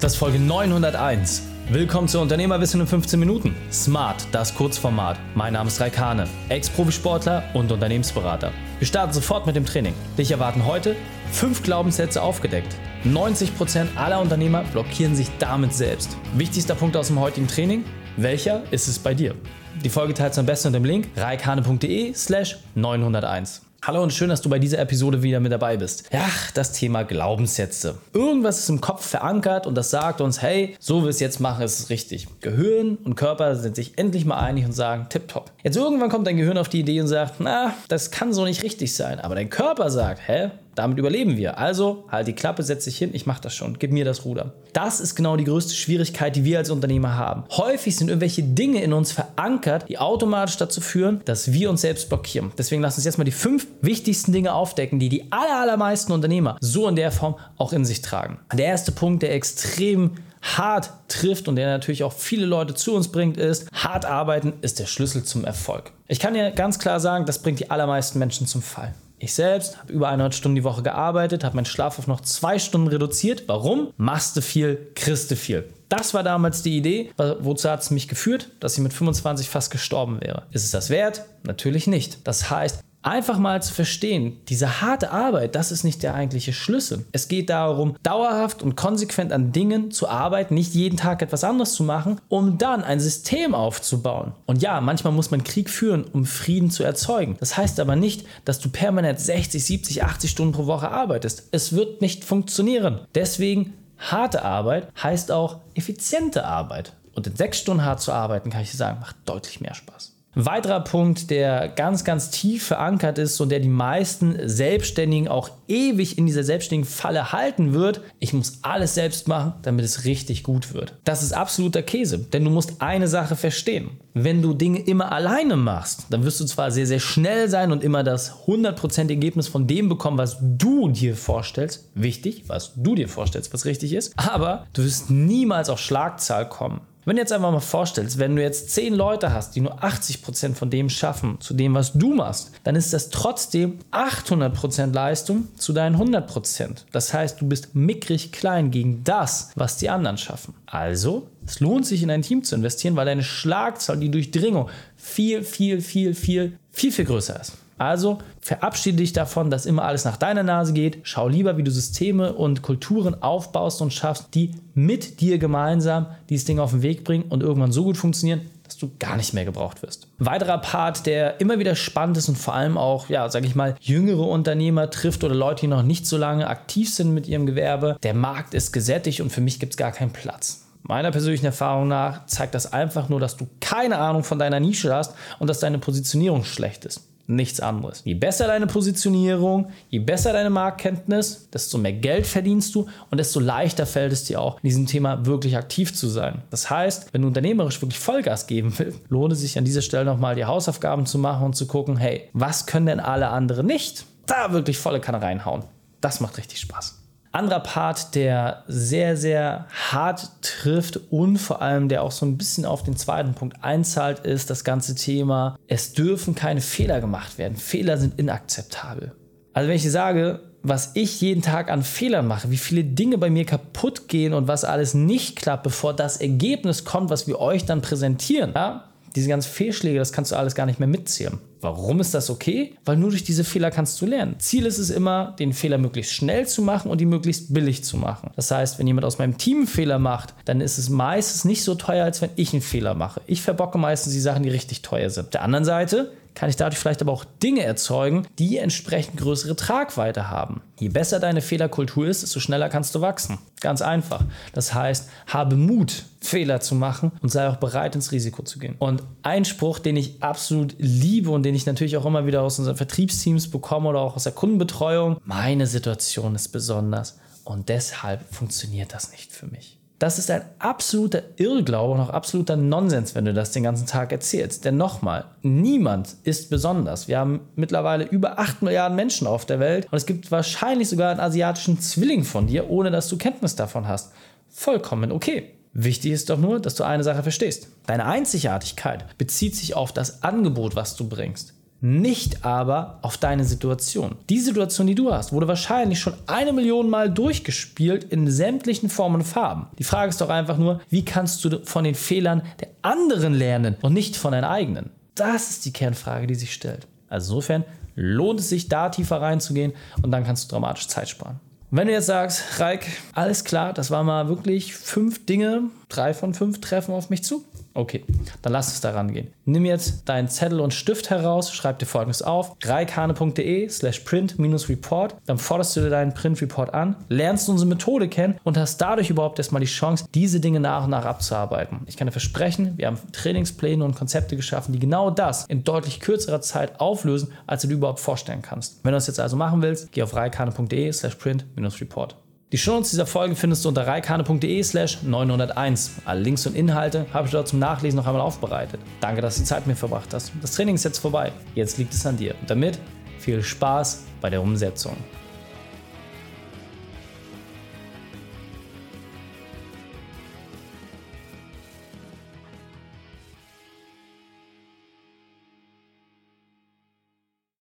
Das ist Folge 901. Willkommen zu Unternehmerwissen in 15 Minuten. Smart, das Kurzformat. Mein Name ist Raikane, Ex-Profisportler und Unternehmensberater. Wir starten sofort mit dem Training. Dich erwarten heute fünf Glaubenssätze aufgedeckt. 90% aller Unternehmer blockieren sich damit selbst. Wichtigster Punkt aus dem heutigen Training? Welcher ist es bei dir? Die Folge teilst du am besten unter dem Link reikane.de slash 901. Hallo und schön, dass du bei dieser Episode wieder mit dabei bist. Ja, das Thema Glaubenssätze. Irgendwas ist im Kopf verankert und das sagt uns, hey, so wie wir es jetzt machen, ist es richtig. Gehirn und Körper sind sich endlich mal einig und sagen, tipptopp. Jetzt irgendwann kommt dein Gehirn auf die Idee und sagt, na, das kann so nicht richtig sein. Aber dein Körper sagt, hä, damit überleben wir. Also halt die Klappe, setz dich hin, ich mach das schon. Gib mir das Ruder. Das ist genau die größte Schwierigkeit, die wir als Unternehmer haben. Häufig sind irgendwelche Dinge in uns verankert, die automatisch dazu führen, dass wir uns selbst blockieren. Deswegen lass uns jetzt mal die fünf wichtigsten Dinge aufdecken, die die allermeisten Unternehmer so in der Form auch in sich tragen. Der erste Punkt, der extrem hart trifft und der natürlich auch viele Leute zu uns bringt, ist, hart arbeiten ist der Schlüssel zum Erfolg. Ich kann dir ganz klar sagen, das bringt die allermeisten Menschen zum Fall. Ich selbst habe über 100 Stunden die Woche gearbeitet, habe meinen Schlaf auf noch zwei Stunden reduziert. Warum? Machst du viel, kriegst du viel. Das war damals die Idee. Wozu hat es mich geführt? Dass ich mit 25 fast gestorben wäre. Ist es das wert? Natürlich nicht. Das heißt, einfach mal zu verstehen, diese harte Arbeit, das ist nicht der eigentliche Schlüssel. Es geht darum, dauerhaft und konsequent an Dingen zu arbeiten, nicht jeden Tag etwas anderes zu machen, um dann ein System aufzubauen. Und ja, manchmal muss man Krieg führen, um Frieden zu erzeugen. Das heißt aber nicht, dass du permanent 60, 70, 80 Stunden pro Woche arbeitest. Es wird nicht funktionieren. Deswegen harte Arbeit heißt auch effiziente Arbeit. Und in sechs Stunden hart zu arbeiten, kann ich dir sagen, macht deutlich mehr Spaß. Weiterer Punkt, der ganz, ganz tief verankert ist und der die meisten Selbstständigen auch ewig in dieser selbstständigen Falle halten wird, ich muss alles selbst machen, damit es richtig gut wird. Das ist absoluter Käse, denn du musst eine Sache verstehen. Wenn du Dinge immer alleine machst, dann wirst du zwar sehr, sehr schnell sein und immer das 100% Ergebnis von dem bekommen, was du dir vorstellst. Wichtig, was du dir vorstellst, was richtig ist. Aber du wirst niemals auf Schlagzahl kommen. Wenn du jetzt einfach mal vorstellst, wenn du jetzt 10 Leute hast, die nur 80% von dem schaffen, zu dem, was du machst, dann ist das trotzdem 800% Leistung zu deinen 100%. Das heißt, du bist mickrig klein gegen das, was die anderen schaffen. Also, es lohnt sich in ein Team zu investieren, weil deine Schlagzahl, die Durchdringung viel, viel, viel, viel, viel, viel größer ist. Also verabschiede dich davon, dass immer alles nach deiner Nase geht. Schau lieber, wie du Systeme und Kulturen aufbaust und schaffst, die mit dir gemeinsam dieses Ding auf den Weg bringen und irgendwann so gut funktionieren, dass du gar nicht mehr gebraucht wirst. Weiterer Part, der immer wieder spannend ist und vor allem auch, ja, sage ich mal, jüngere Unternehmer trifft oder Leute, die noch nicht so lange aktiv sind mit ihrem Gewerbe. Der Markt ist gesättigt und für mich gibt es gar keinen Platz. Meiner persönlichen Erfahrung nach zeigt das einfach nur, dass du keine Ahnung von deiner Nische hast und dass deine Positionierung schlecht ist nichts anderes. Je besser deine Positionierung, je besser deine Marktkenntnis, desto mehr Geld verdienst du und desto leichter fällt es dir auch, in diesem Thema wirklich aktiv zu sein. Das heißt, wenn du unternehmerisch wirklich Vollgas geben willst, lohnt es sich an dieser Stelle nochmal die Hausaufgaben zu machen und zu gucken, hey, was können denn alle anderen nicht? Da wirklich volle Kanne reinhauen. Das macht richtig Spaß. Anderer Part, der sehr, sehr hart trifft und vor allem der auch so ein bisschen auf den zweiten Punkt einzahlt, ist das ganze Thema, es dürfen keine Fehler gemacht werden. Fehler sind inakzeptabel. Also wenn ich sage, was ich jeden Tag an Fehlern mache, wie viele Dinge bei mir kaputt gehen und was alles nicht klappt, bevor das Ergebnis kommt, was wir euch dann präsentieren, ja, diese ganzen Fehlschläge, das kannst du alles gar nicht mehr mitzählen. Warum ist das okay? Weil nur durch diese Fehler kannst du lernen. Ziel ist es immer, den Fehler möglichst schnell zu machen und die möglichst billig zu machen. Das heißt, wenn jemand aus meinem Team einen Fehler macht, dann ist es meistens nicht so teuer, als wenn ich einen Fehler mache. Ich verbocke meistens die Sachen, die richtig teuer sind. Auf der anderen Seite kann ich dadurch vielleicht aber auch Dinge erzeugen, die entsprechend größere Tragweite haben. Je besser deine Fehlerkultur ist, desto schneller kannst du wachsen. Ganz einfach. Das heißt, habe Mut, Fehler zu machen und sei auch bereit, ins Risiko zu gehen. Und ein Spruch, den ich absolut liebe und den ich natürlich auch immer wieder aus unseren Vertriebsteams bekomme oder auch aus der Kundenbetreuung, meine Situation ist besonders und deshalb funktioniert das nicht für mich. Das ist ein absoluter Irrglaube und auch absoluter Nonsens, wenn du das den ganzen Tag erzählst. Denn nochmal, niemand ist besonders. Wir haben mittlerweile über 8 Milliarden Menschen auf der Welt und es gibt wahrscheinlich sogar einen asiatischen Zwilling von dir, ohne dass du Kenntnis davon hast. Vollkommen okay. Wichtig ist doch nur, dass du eine Sache verstehst. Deine Einzigartigkeit bezieht sich auf das Angebot, was du bringst. Nicht aber auf deine Situation. Die Situation, die du hast, wurde wahrscheinlich schon eine Million Mal durchgespielt in sämtlichen Formen und Farben. Die Frage ist doch einfach nur, wie kannst du von den Fehlern der anderen lernen und nicht von deinen eigenen? Das ist die Kernfrage, die sich stellt. Also insofern lohnt es sich, da tiefer reinzugehen und dann kannst du dramatisch Zeit sparen. wenn du jetzt sagst, Reik, alles klar, das waren mal wirklich fünf Dinge, drei von fünf treffen auf mich zu, Okay, dann lass es daran gehen. Nimm jetzt deinen Zettel und Stift heraus, schreib dir folgendes auf: reikane.de slash print-report. Dann forderst du dir deinen Print-Report an, lernst unsere Methode kennen und hast dadurch überhaupt erstmal die Chance, diese Dinge nach und nach abzuarbeiten. Ich kann dir versprechen, wir haben Trainingspläne und Konzepte geschaffen, die genau das in deutlich kürzerer Zeit auflösen, als du dir überhaupt vorstellen kannst. Wenn du das jetzt also machen willst, geh auf reikane.de slash print-report. Die Shownotes dieser Folge findest du unter reikane.de slash 901. Alle Links und Inhalte habe ich dort zum Nachlesen noch einmal aufbereitet. Danke, dass du die Zeit mit mir verbracht hast. Das Training ist jetzt vorbei. Jetzt liegt es an dir. Und damit viel Spaß bei der Umsetzung.